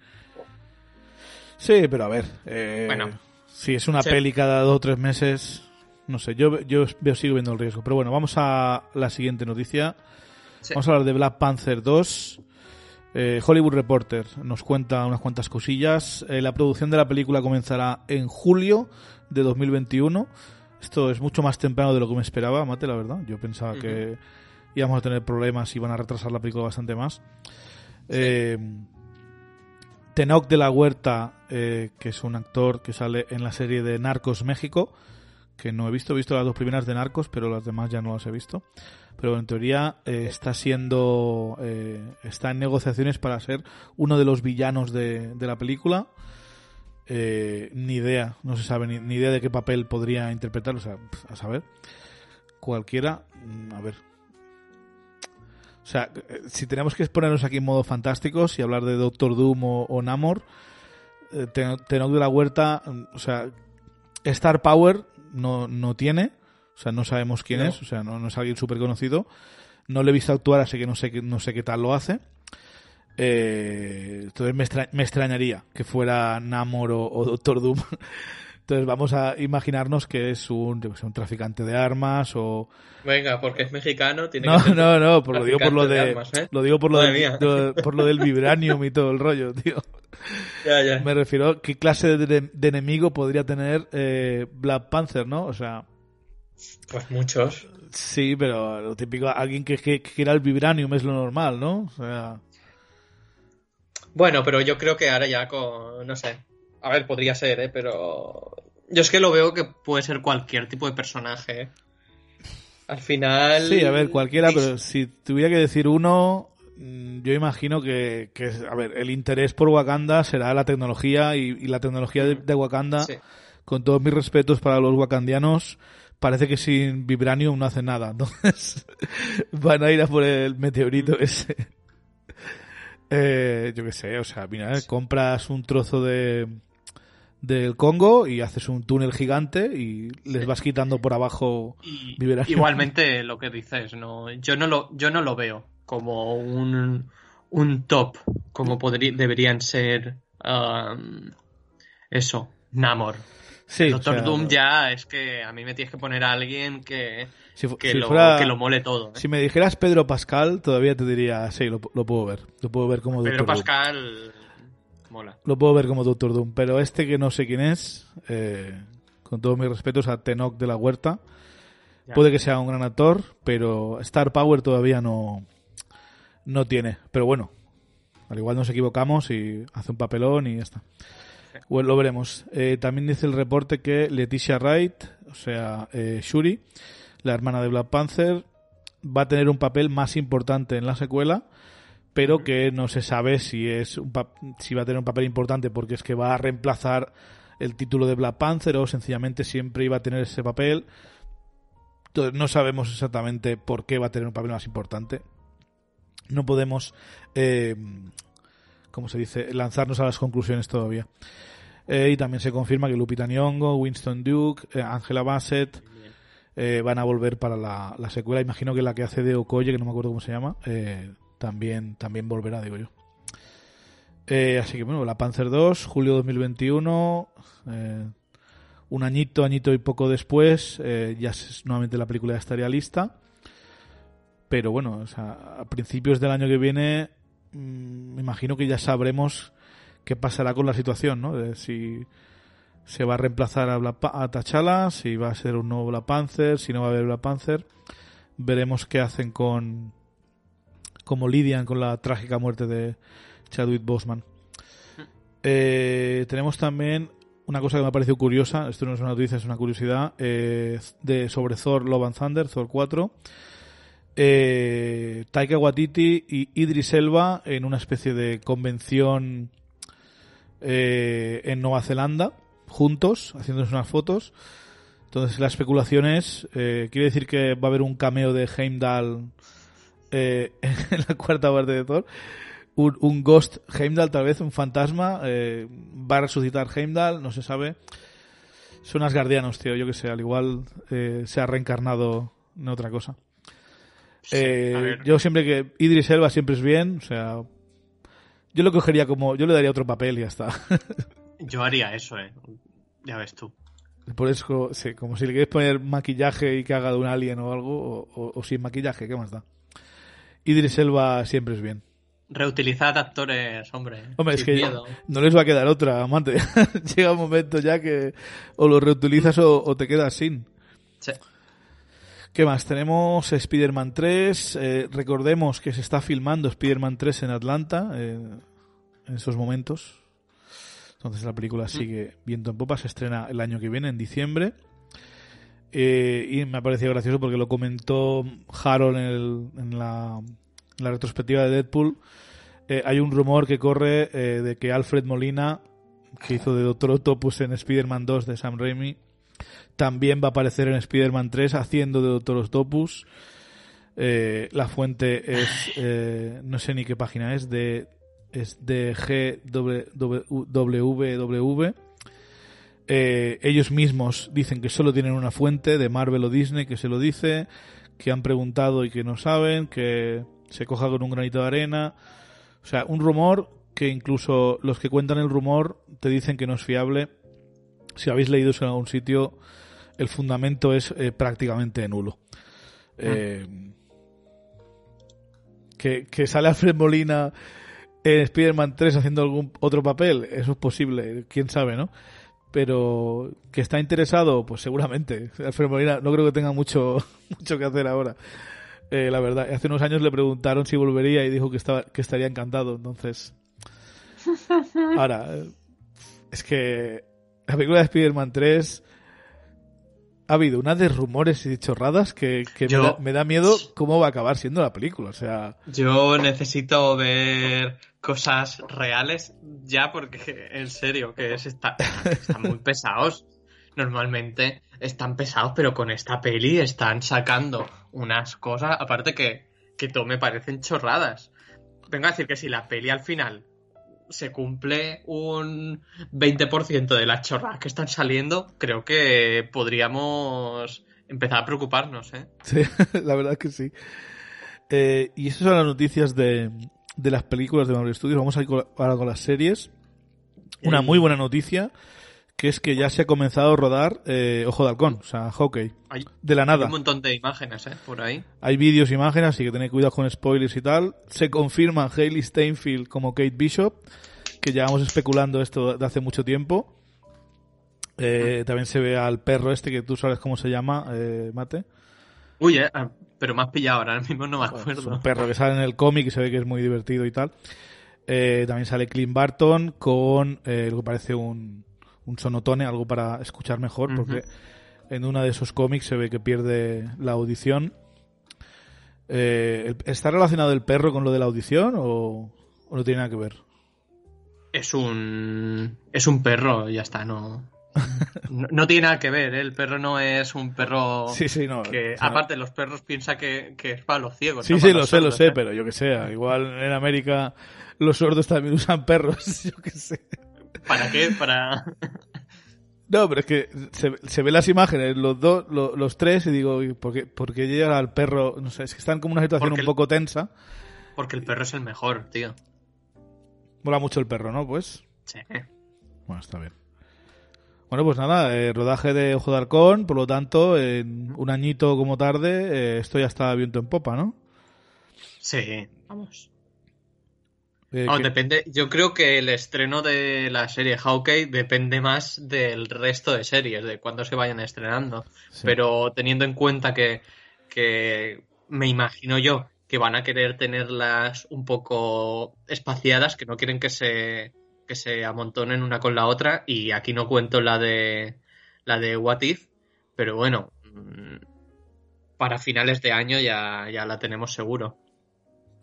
Sí, pero a ver. eh, Bueno. Si es una Sí. peli cada dos o tres meses, no sé, yo, yo veo, sigo viendo el riesgo. Pero bueno, vamos a la siguiente noticia. Sí. Vamos a hablar de Black Panther 2. Eh, Hollywood Reporter nos cuenta unas cuantas cosillas. Eh, la producción de la película comenzará en julio de 2021. Esto es mucho más temprano de lo que me esperaba, Mate, la verdad. Yo pensaba que íbamos a tener problemas y iban a retrasar la película bastante más. Eh, Tenoch de la Huerta, eh, que es un actor que sale en la serie de Narcos México, que no he visto, he visto las dos primeras de Narcos, pero las demás ya no las he visto. Pero en teoría eh, está siendo, eh, está en negociaciones para ser uno de los villanos de, la película. Eh, ni idea, no se sabe ni, ni idea de qué papel podría interpretar, o sea, a saber. Cualquiera, mm, a ver. O sea, eh, si tenemos que exponernos aquí en modo fantásticos y hablar de Doctor Doom o, o Namor, eh, Ten- Tenoch de la Huerta, mm, o sea, Star Power no, no tiene, o sea, no sabemos quién No. es, o sea, no, no es alguien súper conocido. No le he visto actuar, así que no sé, qué- no sé qué tal lo hace. Eh, entonces me, extra- me extrañaría que fuera Namor o, o Doctor Doom. Entonces vamos a imaginarnos que es un, yo qué sé, un traficante de armas o... Venga, porque es mexicano, tiene No, que ser no, no, por lo digo por lo de, armas, ¿eh? lo digo por lo del, de- por lo del vibranium y todo el rollo, tío. Ya, ya. Me refiero a qué clase de, de enemigo podría tener eh, Black Panther, ¿no? O sea, Pues muchos. sí, pero lo típico, alguien que, que, que quiera el vibranium es lo normal, ¿no? O sea, Bueno, pero yo creo que ahora ya con. No sé. A ver, podría ser, ¿eh? Pero. Yo es que lo veo que puede ser cualquier tipo de personaje, ¿eh? Al final. sí, a ver, cualquiera, pero si tuviera que decir uno, mm, yo imagino que, que, a ver, el interés por Wakanda será la tecnología y, y la tecnología de, de Wakanda, Sí. con todos mis respetos para los wakandianos, parece que sin vibranium no hace nada. Entonces, van a ir a por el meteorito ese. Eh, yo qué sé, o sea, mira, eh, compras un trozo de del Congo y haces un túnel gigante y les vas quitando por abajo Y- igualmente lo que dices, no, yo no lo, yo no lo veo como un, un top, como podría, deberían ser um, eso, Namor. Sí, Doctor o sea, Doom ya es que a mí me tienes que poner a alguien que, si, que, si lo, fuera- que lo mole todo. ¿eh? si me dijeras Pedro Pascal, todavía te diría, sí, lo, lo puedo ver. Lo puedo ver como Pedro Doctor. Pascal mola. Lo puedo ver como Doctor Doom, pero este que no sé quién es, eh, Con todos mis respetos a Tenoch de la Huerta. Puede que sea un gran actor, pero Star Power todavía no, no tiene. Pero bueno, al igual nos equivocamos y hace un papelón y ya está. Bueno, lo veremos. Eh, también dice el reporte que Leticia Wright, o sea, eh, Shuri, la hermana de Black Panther, va a tener un papel más importante en la secuela, pero que no se sabe si es un si va a tener un papel importante porque es que va a reemplazar el título de Black Panther o sencillamente siempre iba a tener ese papel. Entonces, no sabemos exactamente por qué va a tener un papel más importante. No podemos, eh, como se dice, lanzarnos a las conclusiones todavía. Eh, y también se confirma que Lupita Nyong'o, Winston Duke, eh, Angela Bassett eh, van a volver para la, la, secuela. Imagino que la que hace de Okoye, que no me acuerdo cómo se llama, también, también volverá, digo yo. así que bueno, la Panzer 2, julio 2021, un añito, añito y poco después, ya nuevamente la película ya estaría lista. Pero bueno, a principios del año que viene, mm, me imagino que ya sabremos qué pasará con la situación, ¿no? si se va a reemplazar a, a T'Challa, si va a ser un nuevo Black Panther, si no va a haber Black Panther. Veremos qué hacen con cómo lidian con la trágica muerte de Chadwick Boseman. Eh, tenemos también una cosa que me ha parecido curiosa, esto no es una noticia, es una curiosidad, eh, de, sobre Thor Love and Thunder, Thor 4. Eh, Taika Waititi y Idris Elba en una especie de convención eh, en Nueva Zelanda, juntos, haciéndose unas fotos. Entonces la especulación es, quiere decir que va a haber un cameo de Heimdall eh, en la cuarta parte de Thor. Un, Ghost Heimdall, tal vez, un fantasma. va a resucitar Heimdall, no se sabe. Son asgardianos, tío, yo que sé, al igual se ha reencarnado en otra cosa. yo siempre que Idris Elba siempre es bien, o sea, yo lo cogería como. Yo le daría otro papel y ya está. Yo haría eso, eh. Ya ves tú. Por eso, sí, como si le quieres poner maquillaje y que haga de un alien o algo, o, sin maquillaje, ¿qué más da? Idris Elba siempre es bien. Reutilizad actores, hombre. Hombre, es que no les va a quedar otra, amante. Llega un momento ya que o lo reutilizas o, o te quedas sin. Sí. ¿Qué más? Tenemos Spider-Man 3. Eh, recordemos que se está filmando Spider-Man 3 en Atlanta eh, en esos momentos. Entonces la película mm. sigue viento en popa. Se estrena el año que viene, en diciembre. Eh, y me ha parecido gracioso porque lo comentó Harold en, la, retrospectiva de Deadpool. hay un rumor que corre de que Alfred Molina, que hizo de Doctor Octopus en Spider-Man 2 de Sam Raimi, también va a aparecer en Spider-Man 3 haciendo de Doctor Octopus. Eh, la fuente es, eh, no sé ni qué página es, de, es de GWW. Eh, ellos mismos dicen que solo tienen una fuente de Marvel o Disney que se lo dice, que han preguntado y que no saben, que se coja con un granito de arena. O sea, un rumor que incluso los que cuentan el rumor te dicen que no es fiable. Si habéis leído eso en algún sitio, el fundamento es eh, prácticamente nulo. Ah. Eh, que, que, sale Alfred Molina en Spider-Man 3 haciendo algún otro papel, eso es posible, quién sabe, ¿no? Pero que está interesado, pues seguramente. Alfred Molina no creo que tenga mucho, mucho que hacer ahora. Eh, la verdad, hace unos años le preguntaron si volvería y dijo que, estaba, que estaría encantado, entonces... Ahora, es que la película de Spider-Man 3 ha habido una de rumores y de chorradas que, me, da, miedo cómo va a acabar siendo la película. O sea. Yo necesito ver cosas reales ya porque, en serio, que es están muy pesados. Normalmente están pesados, pero con esta peli están sacando unas cosas, aparte que, que todo me parecen chorradas. Vengo a decir que si la peli al final se cumple un 20% de las chorras que están saliendo, creo que podríamos empezar a preocuparnos, ¿eh? Sí, la verdad es que sí. Eh, y esas son las noticias de, de las películas de Marvel Studios. Vamos a ir ahora con las series. Una muy buena noticia que es que ya se ha comenzado a rodar eh, Ojo de Halcón, o sea, hockey. de la nada. Hay un montón de imágenes, ¿eh? Por ahí. Hay vídeos, imágenes, así que tened cuidado con spoilers y tal. Se confirma Hailey Steinfeld como Kate Bishop, que llevamos especulando esto de hace mucho tiempo. Eh, también se ve al perro este que tú sabes cómo se llama, eh, Mate. Uy, eh, ah, pero has pillado ahora mismo, no me acuerdo. Es un perro que sale en el cómic y se ve que es muy divertido y tal. Eh, también sale Clint Barton con eh, lo que parece un, un sonotone, algo para escuchar mejor, porque en uno de esos cómics se ve que pierde la audición. Eh, ¿Está relacionado el perro con lo de la audición o, o no tiene nada que ver? Es un. Es un perro, ya está, no. No, no tiene nada que ver, ¿eh? el perro no es un perro Sí, sí, no. que, o sea, aparte, los perros piensan que, que es para los ciegos. Sí, no sí, lo sé, lo sé, ¿eh? pero yo que sé, igual en América los sordos también usan perros, yo que sé. ¿Para qué? Para. No, pero es que se, se ven las imágenes, los dos, lo- los tres, y digo, ¿y ¿por qué, por qué llega al perro? No sé, es que están como en una situación Porque un el- poco tensa. Porque el perro es el mejor, tío. Mola mucho el perro, ¿no? Pues, Sí. bueno, está bien. Bueno, pues nada, eh, rodaje de Ojo de Halcón, por lo tanto, en un añito como tarde, eh, esto ya está viento en popa, ¿no? Sí, vamos. Eh, que- depende. Yo creo que el estreno de la serie Hawkeye depende más del resto de series, de cuándo se vayan estrenando. sí. Pero teniendo en cuenta que, que me imagino yo que van a querer tenerlas un poco espaciadas, que no quieren que se, que se amontonen una con la otra, y aquí no cuento la de la de What If, pero bueno, mm, para finales de año ya, ya la tenemos seguro.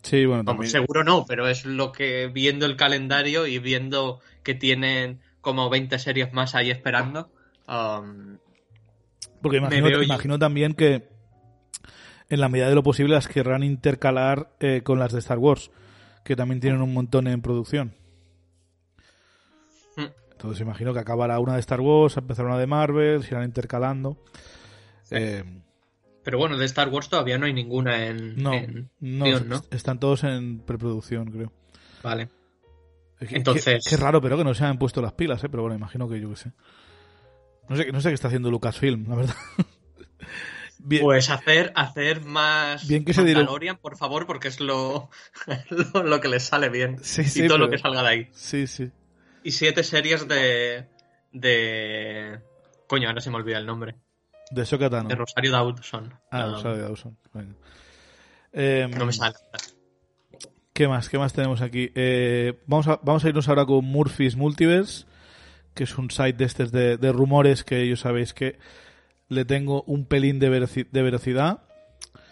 Sí, bueno, Vamos, también. seguro no, pero es lo que viendo el calendario y viendo que tienen como 20 series más ahí esperando. um, Porque imagino, imagino también que en la medida de lo posible las querrán intercalar eh, con las de Star Wars, que también tienen un montón en producción. Hmm. Entonces imagino que acabará una de Star Wars, empezará una de Marvel, se irán intercalando. Sí. Eh, pero bueno, de Star Wars todavía no hay ninguna en. no, en no, ¿no? están todos en preproducción, creo. Vale. Que- Entonces- Qué, qué raro, pero que no se han puesto las pilas, ¿eh? Pero bueno, imagino que yo qué sé. No sé, no sé qué está haciendo Lucasfilm, la verdad. Bien, Pues hacer, hacer más Bien que se Mandalorian, por favor, porque es lo, lo, lo que les sale bien. Sí, y sí, todo lo que salga de ahí. Sí, sí. Y siete series de. de. Coño, ahora se me olvida el nombre. De Sokatano. De Rosario Dawson. Ah, Rosario Dawson. Eh, no me sale. ¿Qué más? ¿Qué más tenemos aquí? Eh, vamos, a, vamos a irnos ahora con Murphy's Multiverse, que es un site de estos de, de rumores que yo sabéis que le tengo un pelín de, veraci- de veracidad.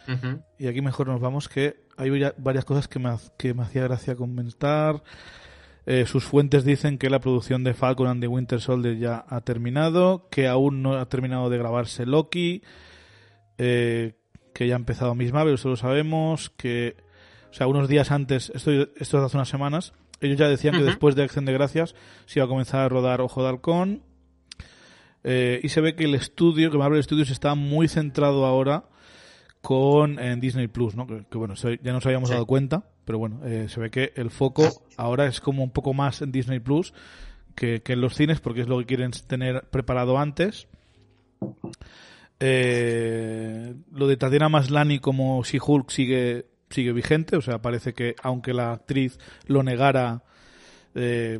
Ujú. Y aquí mejor nos vamos, que hay varias cosas que me, haz- que me hacía gracia comentar. Eh, sus fuentes dicen que la producción de Falcon and the Winter Soldier ya ha terminado, que aún no ha terminado de grabarse Loki, eh, que ya ha empezado Miss Marvel, eso lo sabemos, que, o sea, unos días antes, esto, esto es hace unas semanas, ellos ya decían que después de Acción de Gracias se iba a comenzar a rodar Ojo de Halcón, eh, y se ve que el estudio, que Marvel Studios está muy centrado ahora con en Disney Plus, ¿no? Que, que, bueno, ya nos habíamos Sí. dado cuenta, pero bueno, eh, se ve que el foco ahora es como un poco más en Disney Plus que, en los cines, porque es lo que quieren tener preparado antes. Eh, lo de Tatiana Maslany como si Hulk sigue sigue vigente, o sea, parece que aunque la actriz lo negara, eh,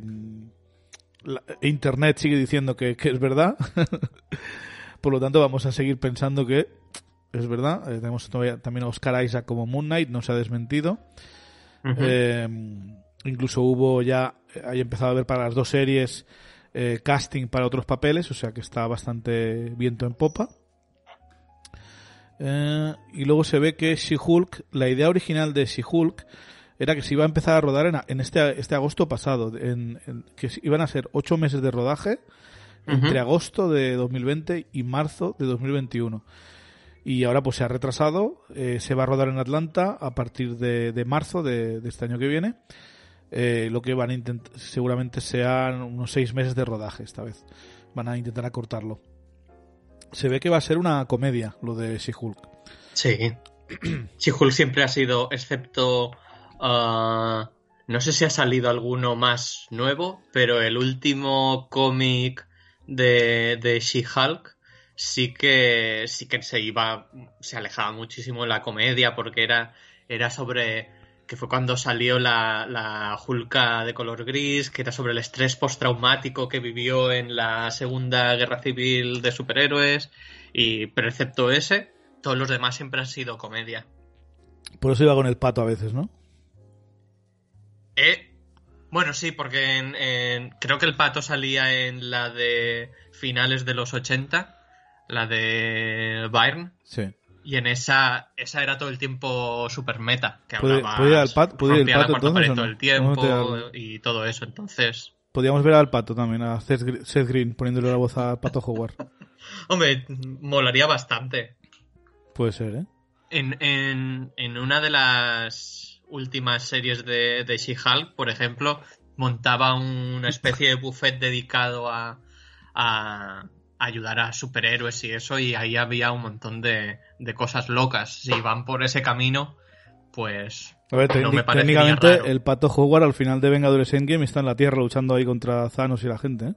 la- Internet sigue diciendo que, que es verdad. Por lo tanto, vamos a seguir pensando que es verdad. Eh, tenemos todavía también a Oscar Isaac como Moon Knight, no se ha desmentido. Eh, incluso hubo ya, hay empezado a ver para las dos series eh, casting para otros papeles, o sea que está bastante viento en popa. Eh, y luego se ve que She-Hulk, la idea original de She-Hulk era que se iba a empezar a rodar en, este, este agosto pasado, en, en- que iban a ser ocho meses de rodaje entre agosto de 2020 y marzo de 2021. Y ahora pues se ha retrasado, eh, se va a rodar en Atlanta a partir de, de marzo de, de este año que viene. Eh, lo que van a intentar, seguramente sean unos seis meses de rodaje esta vez. Van a intentar acortarlo. Se ve que va a ser una comedia lo de She-Hulk. Sí. She-Hulk siempre ha sido, excepto. ah, no sé si ha salido alguno más nuevo, pero el último cómic de, de She-Hulk sí que, sí que se iba. Se alejaba muchísimo de la comedia porque era, era sobre que fue cuando salió la, la Hulka de color gris, que era sobre el estrés postraumático que vivió en la Segunda Guerra Civil de superhéroes, y, pero excepto ese, todos los demás siempre han sido comedia. Por eso iba con el pato a veces, ¿no? Eh, bueno, sí, porque en, en- creo que el pato salía en la de finales de los 80, la de Byrne, Sí. y en esa esa era todo el tiempo super meta, que ¿Puede- hablaba, puede ir al puede ir pato entonces todo el tiempo ¿Cómo te y todo eso, entonces... Podríamos ver al pato también, a Seth Gr- Seth Green, poniéndole la voz al pato Howard. Hombre, molaría bastante. Puede ser, ¿eh? En, en, en una de las últimas series de, de She-Hulk, por ejemplo, montaba una especie de buffet dedicado a, a ayudar a superhéroes y eso, y ahí había un montón de, de cosas locas. Si van por ese camino, pues A ver, no me técnicamente raro. el pato Howard al final de Vengadores Endgame está en la Tierra luchando ahí contra Thanos y la gente, ¿eh?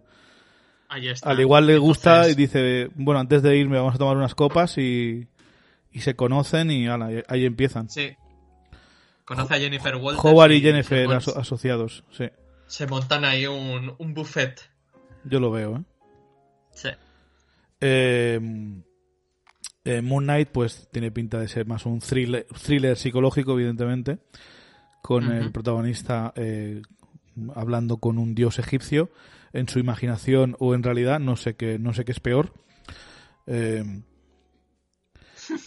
Ahí está. Al igual le gusta Entonces, y dice, bueno, antes de irme vamos a tomar unas copas y, y se conocen y ala, ahí empiezan. Sí. Conoce a Jennifer Walters. Howard y Jennifer aso- asociados, sí. se montan ahí un, un buffet. Yo lo veo, ¿eh? Sí. Eh, eh, Moon Knight, pues tiene pinta de ser más un thriller, thriller psicológico, evidentemente, con el protagonista eh, hablando con un dios egipcio en su imaginación o en realidad, no sé qué, no sé qué es peor. Eh,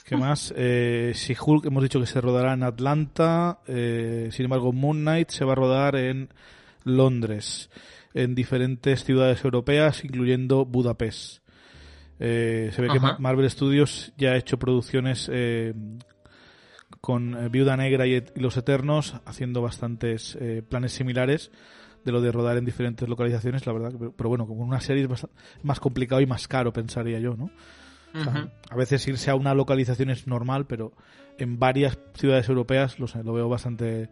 ¿Qué más? Eh, She-Hulk, hemos dicho que se rodará en Atlanta. eh, sin embargo, Moon Knight se va a rodar en Londres, en diferentes ciudades europeas, incluyendo Budapest. Eh, se ve que Marvel Studios ya ha hecho producciones eh, con eh, Viuda Negra y, et- y Los Eternos, haciendo bastantes eh, planes similares de lo de rodar en diferentes localizaciones, la verdad. Pero, pero bueno, como una serie es más complicado y más caro, pensaría yo, ¿no? O sea, Ujú. A veces irse a una localización es normal, pero en varias ciudades europeas lo, sé, lo veo bastante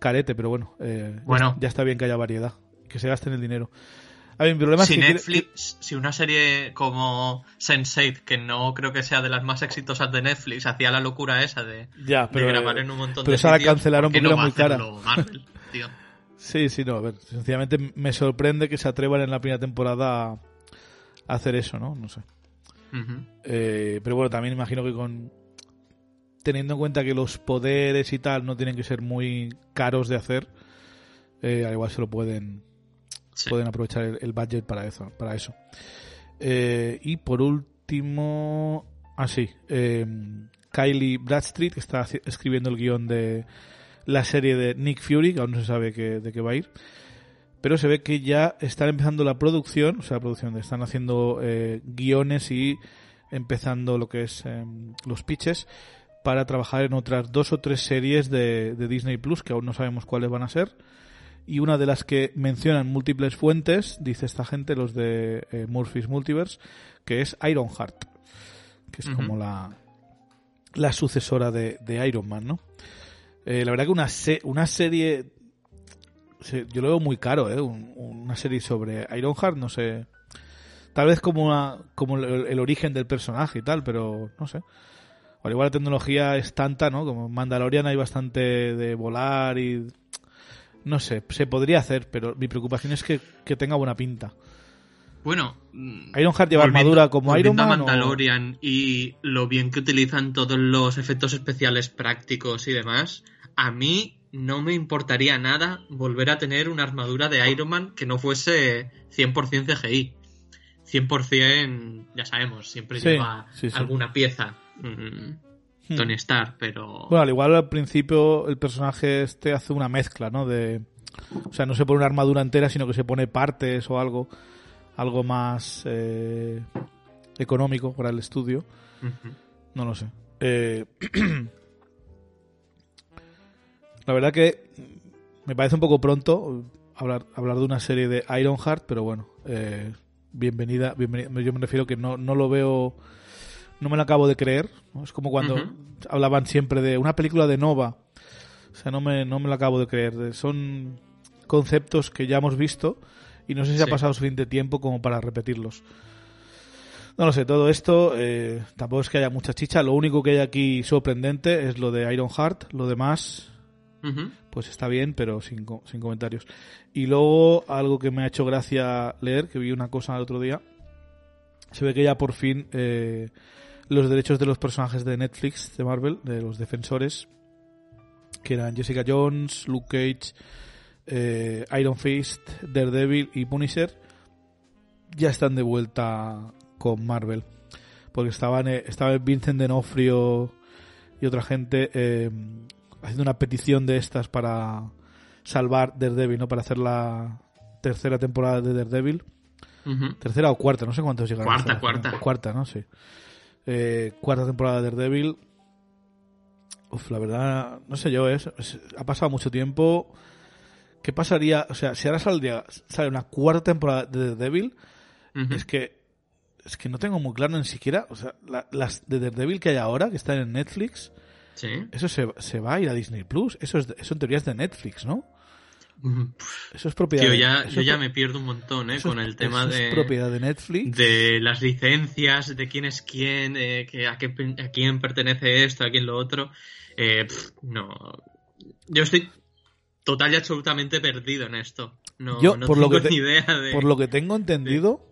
carete, pero bueno, eh, ya Bueno. ya está bien que haya variedad, que se gasten el dinero. A ver, mi problema si es que quiere- Netflix, si una serie como Sense8, que no creo que sea de las más exitosas de Netflix, hacía la locura esa de, ya, de grabar eh, en un montón pero de esa la cancelaron ¿por qué porque no va muy hacerlo Marvel, tío? Sí, sí, no, a ver, sencillamente me sorprende que se atrevan en la primera temporada a hacer eso, ¿no? No sé. Eh, pero bueno, también imagino que con teniendo en cuenta que los poderes y tal no tienen que ser muy caros de hacer, eh, al igual se lo pueden Pueden aprovechar el, el budget para eso. Para eso. Eh, y por último, ah sí, eh, Kylie Bradstreet que está escribiendo el guion de la serie de Nick Fury, que aún no se sabe que- de qué va a ir. Pero se ve que ya están empezando la producción, o sea, la producción, están haciendo eh, guiones y empezando lo que es eh, los pitches para trabajar en otras dos o tres series de, de Disney Plus, que aún no sabemos cuáles van a ser. Y una de las que mencionan múltiples fuentes, dice esta gente, los de eh, Murphy's Multiverse, que es Ironheart, que es como la, la sucesora de, de Iron Man, ¿no? Eh, la verdad que una, se- una serie, se- yo lo veo muy caro, ¿eh? Un- una serie sobre Ironheart, no sé, tal vez como, una, como el, el origen del personaje y tal, pero no sé. O al igual la tecnología es tanta, ¿no? Como en Mandalorian hay bastante de volar y... No sé, se podría hacer, pero mi preocupación es que, que tenga buena pinta. Bueno, ¿Ironheart lleva armadura como Iron Man? o- Mandalorian y lo bien que utilizan todos los efectos especiales prácticos y demás, a mí no me importaría nada volver a tener una armadura de Iron Man que no fuese 100% CGI. 100% ya sabemos, siempre Sí, lleva sí, sí. alguna pieza. mm, Hmm. Tony Stark, pero... Bueno, al igual al principio el personaje este hace una mezcla, ¿no? De, o sea, no se pone una armadura entera, sino que se pone partes o algo, algo más eh, económico para el estudio. No lo sé. Eh, la verdad que me parece un poco pronto hablar, hablar de una serie de Ironheart, pero bueno, eh, bienvenida, bienvenida. Yo me refiero que no, no lo veo, no me lo acabo de creer. ¿no? Es como cuando hablaban siempre de una película de Nova. O sea, no me, no me lo acabo de creer. Son conceptos que ya hemos visto y no sé si ha pasado suficiente tiempo como para repetirlos. No lo sé, todo esto eh, tampoco es que haya mucha chicha. Lo único que hay aquí sorprendente es lo de Ironheart. Lo demás, pues está bien, pero sin, sin comentarios. Y luego, algo que me ha hecho gracia leer, que vi una cosa el otro día, se ve que ya por fin eh, los derechos de los personajes de Netflix, de Marvel, de los defensores, que eran Jessica Jones, Luke Cage, eh, Iron Fist, Daredevil y Punisher, ya están de vuelta con Marvel. Porque estaban, eh, estaba Vincent D'Onofrio y otra gente eh, haciendo una petición de estas para salvar Daredevil, ¿no? Para hacer la tercera temporada de Daredevil. Tercera o cuarta, no sé cuántos llegaron. Cuarta, cuarta. Cuarta, ¿no? Sí. Eh, cuarta temporada de Daredevil. Uf, la verdad, no sé yo, es, es- ha pasado mucho tiempo. ¿Qué pasaría? O sea, si ahora saldría, sale una cuarta temporada de Daredevil, es que es que no tengo muy claro ni siquiera, o sea, la- las de Daredevil que hay ahora, que están en Netflix, Sí. eso se, se va a ir a Disney Plus. Eso, es, eso en teoría es de Netflix, ¿no? Eso es propiedad Tío, ya, yo ya me pierdo un montón, ¿eh? eso Con el tema eso es de... propiedad de Netflix. de las licencias, de quién es quién, eh, que a, qué, a quién pertenece esto, a quién lo otro. Eh, no. Yo estoy total y absolutamente perdido en esto. No, Yo, no por lo tengo que te- ni idea de. Por lo que tengo entendido,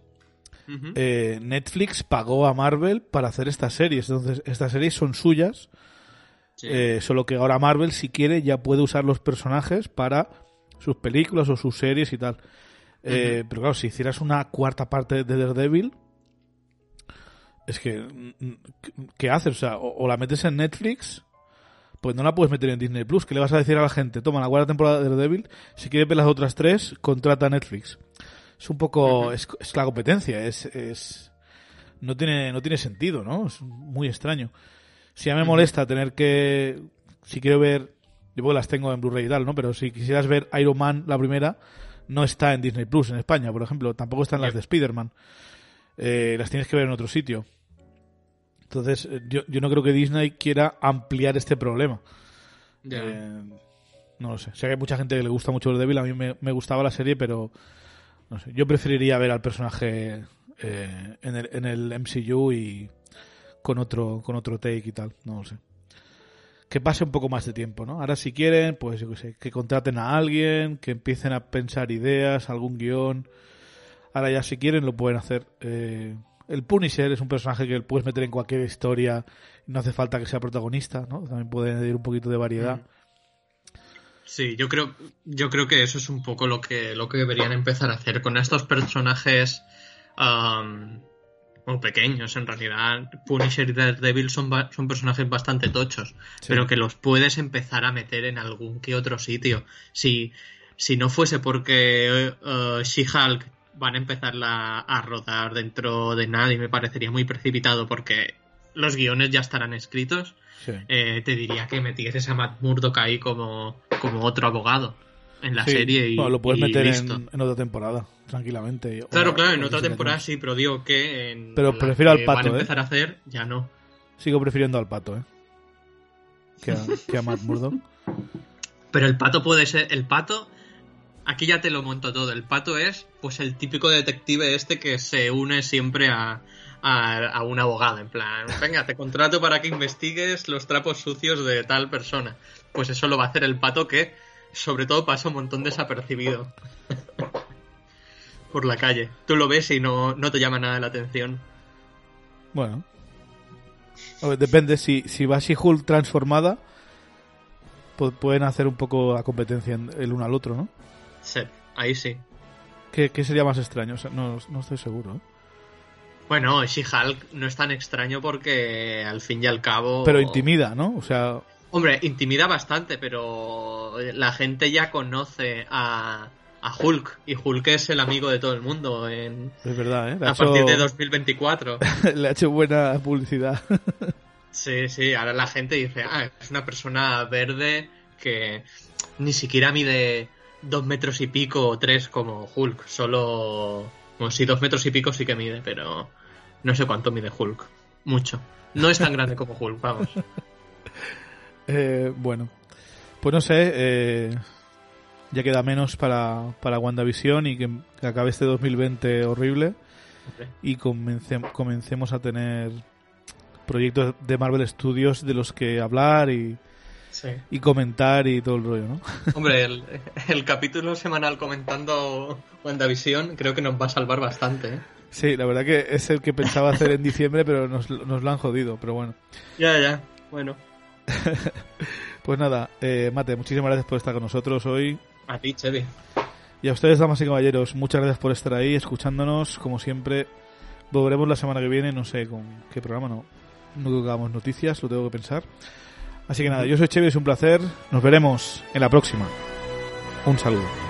eh, Netflix pagó a Marvel para hacer estas series. Entonces, estas series son suyas. Sí. eh, solo que ahora Marvel, si quiere, ya puede usar los personajes para sus películas o sus series y tal. Eh, Pero claro, si hicieras una cuarta parte de Daredevil, es que. mm, ¿Qué haces? O sea, o, o la metes en Netflix, pues no la puedes meter en Disney Plus. ¿Qué le vas a decir a la gente? Toma la cuarta temporada de Daredevil, si quieres ver las otras tres, contrata a Netflix. Es un poco. Es, es la competencia, es. es no tiene, no tiene sentido, ¿no? Es muy extraño. Si ya me molesta tener que. Si quiero ver. Yo porque las tengo en Blu-ray y tal, ¿no? Pero si quisieras ver Iron Man, la primera, no está en Disney Plus en España, por ejemplo. Tampoco están las de Spider-Man. Eh, las tienes que ver en otro sitio. Entonces, eh, yo, yo no creo que Disney quiera ampliar este problema. Eh, no lo sé. Sé que hay mucha gente que le gusta mucho el Devil. A mí me, me gustaba la serie, pero. No sé. Yo preferiría ver al personaje eh, en, el, en el MCU y con otro, con otro take y tal. No lo sé. Que pase un poco más de tiempo, ¿no? Ahora, si quieren, pues yo qué sé, que contraten a alguien, que empiecen a pensar ideas, algún guion. Ahora, ya si quieren, lo pueden hacer. Eh, el Punisher es un personaje que puedes meter en cualquier historia. No hace falta que sea protagonista, ¿no? También puede añadir un poquito de variedad. Sí, yo creo, yo creo que eso es un poco lo que, lo que deberían empezar a hacer con estos personajes muy pequeños, en realidad. Punisher y Daredevil son, son personajes bastante tochos, Sí. pero que los puedes empezar a meter en algún que otro sitio. Si, si no fuese porque eh, She-Hulk van a empezarla a rodar dentro de nada y me parecería muy precipitado porque los guiones ya estarán escritos, Sí. eh, te diría que metieses a Matt Murdock ahí como, como otro abogado en la Sí. serie y, Bueno, lo puedes y meter en, en otra temporada, tranquilamente. O- Claro, claro, en otra temporada sí, pero digo que en Pero la prefiero al Pato, van a ¿eh? empezar a hacer, ya no. Sigo prefiriendo al pato, ¿eh? Que a, que a Matt Murdock. Pero el pato puede ser, el pato, aquí ya te lo monto todo, el pato es pues el típico detective este que se une siempre a, a, a un abogado, en plan, venga, te contrato para que investigues los trapos sucios de tal persona. Pues eso lo va a hacer el pato que sobre todo pasa un montón desapercibido por la calle. Tú lo ves y no, no te llama nada la atención. Bueno. Depende, si, si va She-Hulk transformada, pu- pueden hacer un poco la competencia en- el uno al otro, ¿no? Sí, ahí sí. ¿Qué, qué sería más extraño? O sea, no, no estoy seguro, ¿eh? Bueno, She-Hulk no es tan extraño porque al fin y al cabo... Pero intimida, ¿no? O sea, Hombre, intimida bastante, pero la gente ya conoce a, a Hulk y Hulk es el amigo de todo el mundo en, es verdad, ¿eh? A partir de hecho- 2024. le ha hecho buena publicidad. Sí, sí, ahora la gente dice, ah, es una persona verde que ni siquiera mide dos metros y pico o tres como Hulk, solo... Bueno, sí, dos metros y pico sí que mide, pero no sé cuánto mide Hulk. Mucho. No es tan grande como Hulk, vamos. Eh, bueno, pues no sé, eh, ya queda menos para, para WandaVision y que, que acabe este 2020 horrible y comencem- comencemos a tener proyectos de Marvel Studios de los que hablar y, Sí. y comentar y todo el rollo, ¿no? Hombre, el, el capítulo semanal comentando WandaVision creo que nos va a salvar bastante, ¿eh? Sí, la verdad que es el que pensaba hacer en diciembre, pero nos, nos lo han jodido, pero bueno. Ya, ya. Bueno, Pues nada, eh, Mate, muchísimas gracias por estar con nosotros hoy. A ti, Chevy. Y a ustedes, damas y caballeros, muchas gracias por estar ahí, escuchándonos, como siempre. Volveremos la semana que viene, no sé con qué programa, no. No creo que hagamos noticias, lo tengo que pensar. Así que nada, yo soy Chevy, es un placer. Nos veremos en la próxima. Un saludo.